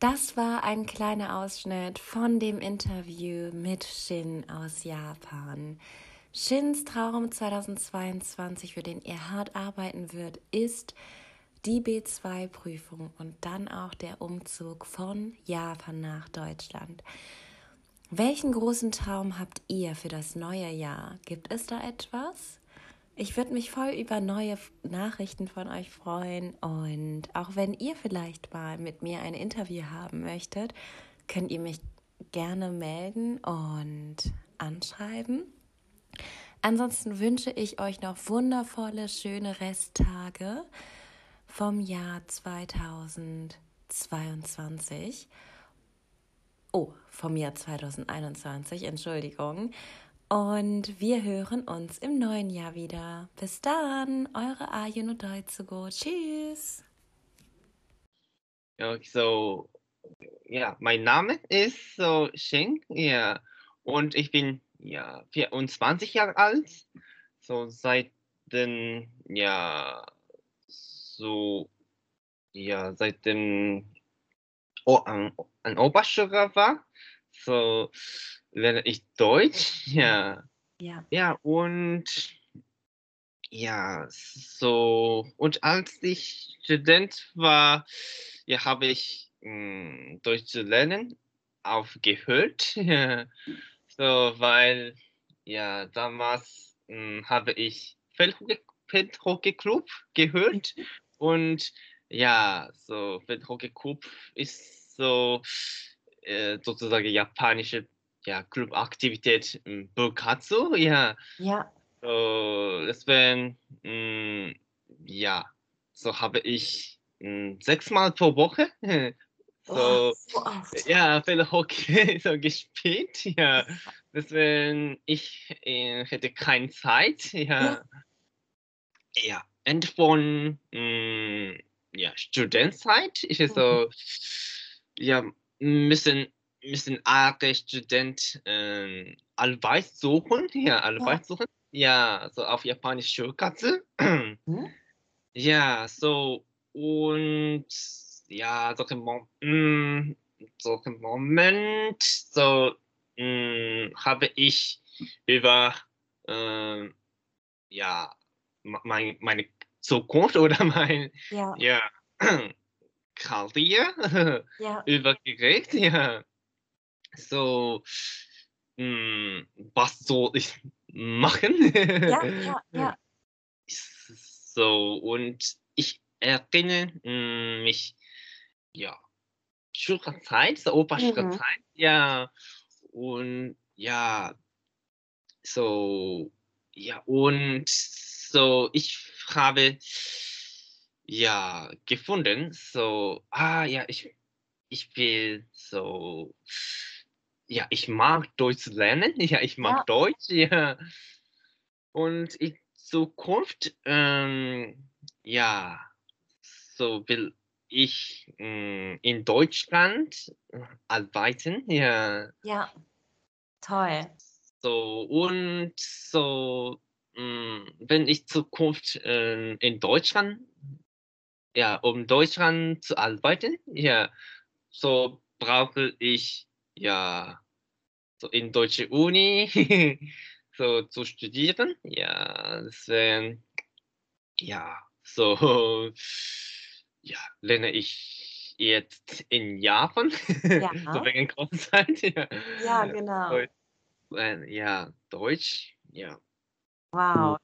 Das war ein kleiner Ausschnitt von dem Interview mit Shin aus Japan. Shins Traum 2022, für den er hart arbeiten wird, ist die B2-Prüfung und dann auch der Umzug von Japan nach Deutschland. Welchen großen Traum habt ihr für das neue Jahr? Gibt es da etwas? Ich würde mich voll über neue Nachrichten von euch freuen und auch wenn ihr vielleicht mal mit mir ein Interview haben möchtet, könnt ihr mich gerne melden und anschreiben. Ansonsten wünsche ich euch noch wundervolle, schöne Resttage vom Jahr 2022. Oh, vom Jahr 2021, Entschuldigung. Und wir hören uns im neuen Jahr wieder. Bis dann, eure und Deutzugo. Tschüss. Ja, so, ja, mein Name ist so Sheng, ja, und ich bin ja 24 Jahre alt. So seit den, ja, so, ja, seit dem oh, an, an Oberschule war, so lerne ich Deutsch, ja. Ja. Ja, und ja, so, und als ich Student war, ja, habe ich mh, hm, Deutsch zu lernen aufgehört. So, weil, ja, damals mh, hm, habe ich Feldhockey Club gehört und ja, so Feldhockey Club ist so äh, sozusagen japanische ja, Clubaktivität hm, Bukatsu, ja. Ja. So, deswegen, mh, hm, ja, so habe ich mh, hm, sechsmal pro Woche so, oh, so ja, viele Hockey so gespielt, ja. Deswegen, ich äh, hätte keine Zeit, ja. Ja, ja. Ende von mh, ja, Studentzeit ist so, mhm. ja, müssen müssen alle Studenten äh, Arbeit suchen, ja, Arbeit suchen, ja, so auf Japanisch Schulkatze. Hm? Ja, so, und ja, so im, Mo mm, so im Moment, so mh, mm, habe ich über, äh, ja, mein, meine Zukunft oder mein, ja, ja Karriere ja. übergeregt, ja so, mh, hm, was soll ich machen? Ja, ja, ja. So, und ich erinnere hm, mich, ja, Schulzeit, so Oberschulzeit, mhm. ja, und ja, so, ja, und so, ich habe, ja, gefunden, so, ah, ja, ich, ich will so, ja, ich mag Deutsch lernen, ja, ich mag ja. Deutsch, ja. Und in Zukunft, ähm, ja, so will ich äh, in Deutschland arbeiten, ja. Ja, toll. So, und so, mh, mm, wenn ich Zukunft äh, in Deutschland, ja, um Deutschland zu arbeiten, ja, so brauche ich ja, so in deutsche Uni so zu studieren. Ja, deswegen, ja, so, ja, lerne ich jetzt in Japan, ja. so wegen Kurzzeit. Ja, ja genau. Deutsch, ja, Deutsch, ja. Wow.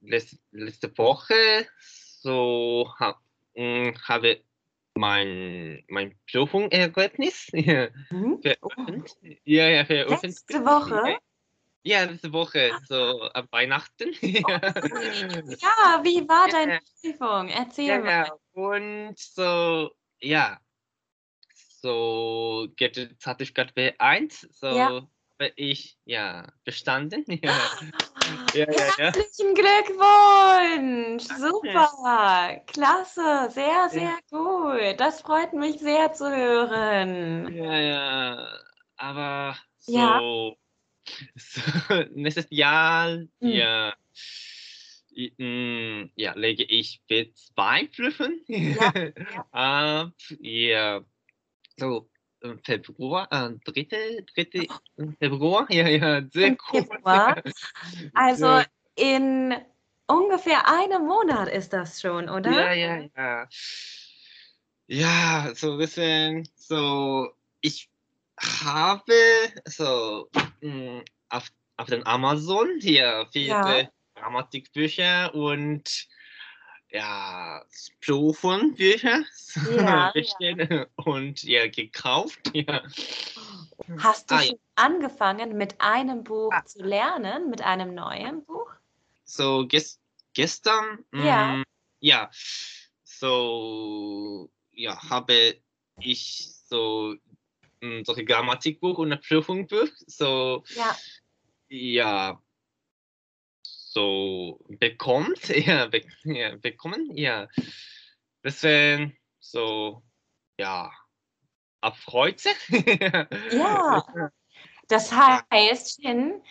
Letzte, letzte Woche so hm, habe mein, mein Prüfungsergebnis mhm. veröffentlicht. Ja, ja, veröffentlicht. Letzte Woche? Ja, letzte Woche, so ab Weihnachten. Oh, ja, wie war deine Prüfung? Erzähl ja, mal. Und so, ja, so Zertifikat B1, so ja. Habe ich ja bestanden. Ja. Ja, ja, Herzlichen Glückwunsch! Super! Klasse! Sehr, sehr gut! Das freut mich sehr zu hören. Ja, ja. Aber so, so nächstes Jahr, hm. ja, mm, ja, lege ich B2-Prüfung ja, ja. ab. Ja, so Februar, äh, dritte, dritte Februar, ja, ja, sehr cool. Also in ungefähr einem Monat ist das schon, oder? Ja, ja, ja. Ja, so ein bisschen, so, ich habe so mh, mm, auf, auf den Amazon hier viele ja. Grammatikbücher und ja, Prüfenbücher ja, ja. und ja, gekauft. Ja. Hast du ah, schon angefangen, mit einem Buch ah. zu lernen, mit einem neuen Buch? So ges gestern, ja. Mh, mm, ja, so ja, habe ich so mh, solche Grammatikbuch und ein Prüfungsbuch so ja, ja so bekommt, ja, be ja bekommen, ja. Deswegen so, ja, erfreut sich. ja, das heißt, Shin,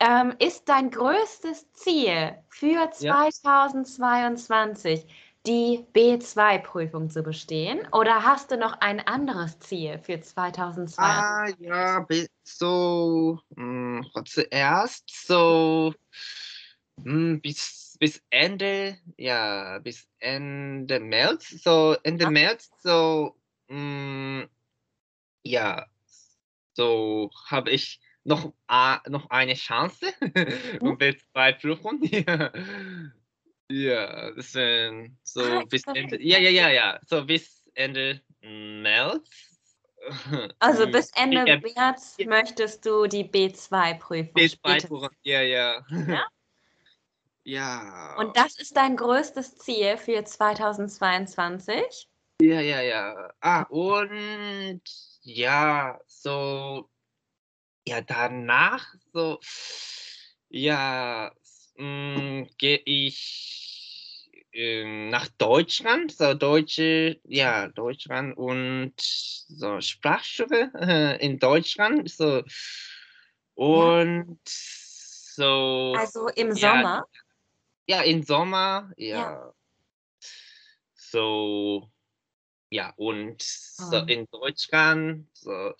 ähm, ist dein größtes Ziel für 2022 ja. Die B2-Prüfung zu bestehen oder hast du noch ein anderes Ziel für 2022? Ah ja, so mh, hm, zuerst so hm, bis, bis Ende, ja, bis Ende März, so Ende ja. März, so, mh, hm, ja, so habe ich noch, uh, noch eine Chance um B2 Prüfung. ja. Ja, deswegen so ah, bis Ende, ja, ja, ja, ja, so bis Ende März. Also bis Ende ja, März ja. möchtest du die B2-Prüfung. B2-Prüfung, ja, ja. ja? Ja. Und das ist dein größtes Ziel für 2022? Ja, ja, ja. Ah, und ja, so, ja, danach, so, ja, gehe ich äh, nach Deutschland, so deutsche, ja, Deutschland und so Sprachschule äh, in Deutschland, so, und ja. so. Also im Sommer? Ja, ja, im Sommer, ja. ja. So, ja, und so oh. in Deutschland so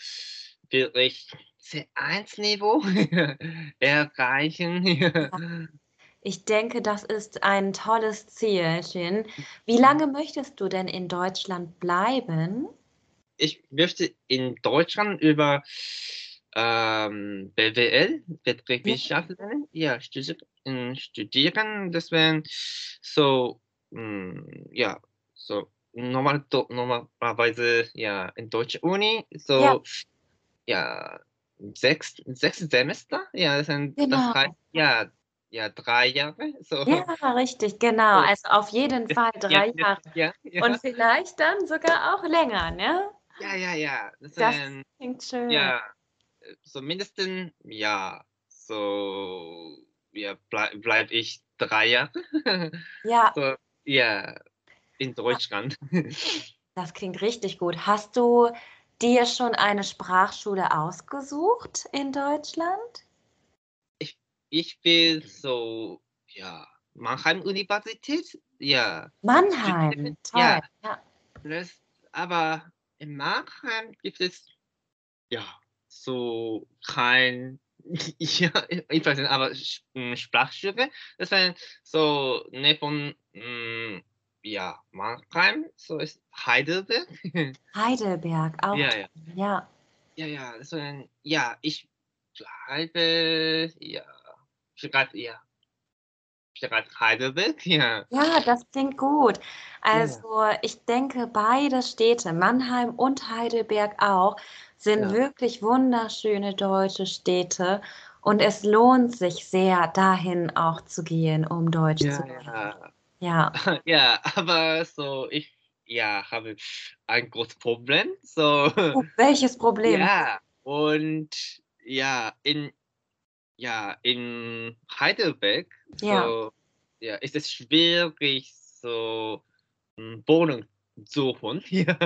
wirklich C1-Niveau erreichen. Ich denke, das ist ein tolles Ziel, Shin. Wie lange möchtest du denn in Deutschland bleiben? Ich möchte in Deutschland über ähm, BWL, Betriebswirtschaftslehre, ja, studieren, äh, studieren. Deswegen so, mh, hm, ja, so normal, normalerweise ja in deutscher Uni, so ja, ja sechs, sechs Semester, ja, das, sind, genau. das heißt, ja, ja, drei Jahre. So. Ja, richtig, genau. Also auf jeden Fall drei ja, Jahre. Ja, ja, Und vielleicht dann sogar auch länger, ne? Ja, ja, ja. Das, das klingt schön. Ja, so mindestens, ja, so, ja, bleib, bleib ich drei Jahre. Ja. So, ja, in Deutschland. Das klingt richtig gut. Hast du dir schon eine Sprachschule ausgesucht in Deutschland? Ich, will so, ja, Mannheim Universität, ja. Mannheim. Ja, ja. Das, aber in Mannheim gibt es, ja, so kein, ja, ich weiß nicht, aber hm, Sprachschule, das war so ne von, hm, ja, Mannheim, so ist Heidelberg. Heidelberg, auch. Ja, ja. Ja, ja, ja, das ja, ich bleibe, ja, vielleicht, ja, vielleicht Heidelberg, ja. Ja, das klingt gut. Also ja. ich denke, beide Städte, Mannheim und Heidelberg auch, sind ja. wirklich wunderschöne deutsche Städte und es lohnt sich sehr, dahin auch zu gehen, um Deutsch ja, zu lernen. Ja. ja. Ja, aber so, ich ja, habe ein großes Problem. So. Oh, welches Problem? Ja, und ja, in, ja, in Heidelberg ja. So, ja, ist es schwierig, so eine Wohnung suchen. Ja.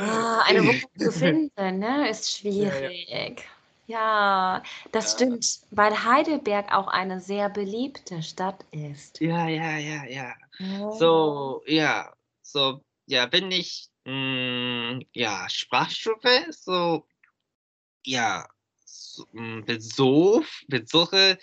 Ah, eine Wohnung zu finden, ne, ist schwierig. Ja, das ja. stimmt, weil Heidelberg auch eine sehr beliebte Stadt ist. Ja, ja, ja, ja. Oh. So, ja, so, ja, wenn ich, mh, mm, ja, Sprachstufe, so, ja, Besuch, besuche,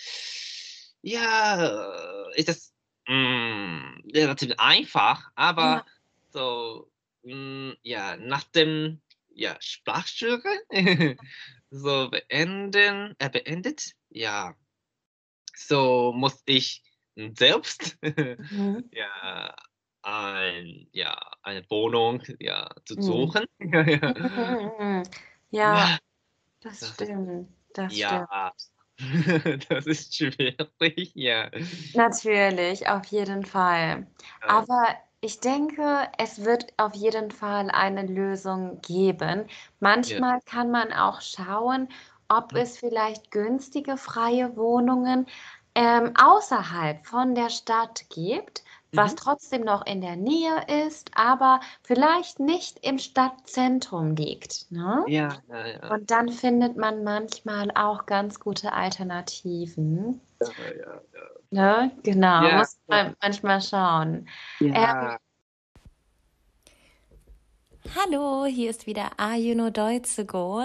ja, ist das mh, mm, relativ einfach, aber ja. so, mh, ja, nach dem ja, Sprachschule so beenden, äh, beendet, ja, so muss ich selbst mhm. ja, ein, ja, eine Wohnung ja, zu mhm. suchen. Mhm. ja, ja, das, stimmt. Das ja, stimmt. das ist schwierig, ja. Natürlich, auf jeden Fall. Aber ich denke, es wird auf jeden Fall eine Lösung geben. Manchmal kann man auch schauen, ob Mhm. es vielleicht günstige freie Wohnungen, ähm, außerhalb von der Stadt gibt, was Mhm. trotzdem noch in der Nähe ist, aber vielleicht nicht im Stadtzentrum liegt, ne? Ja, ja, ja. Und dann findet man manchmal auch ganz gute Alternativen. Ja, ja, ja. Ne? Genau, Ja, muss man manchmal schauen. Ähm, Ja. Hallo, hier ist wieder Ayuno Deutsego.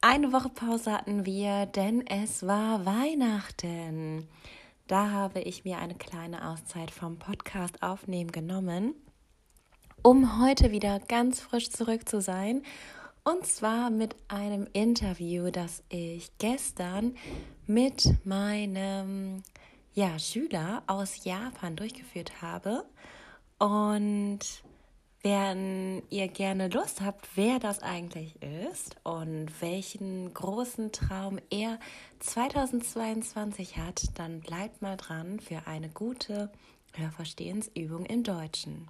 Eine Woche Pause hatten wir, denn es war Weihnachten. Da habe ich mir eine kleine Auszeit vom Podcast aufnehmen genommen, um heute wieder ganz frisch zurück zu sein. Und zwar mit einem Interview, das ich gestern mit meinem ja, Schüler aus Japan durchgeführt habe. Und wenn ihr gerne Lust habt, wer das eigentlich ist und welchen großen Traum er 2022 hat, dann bleibt mal dran für eine gute Hörverstehensübung im Deutschen.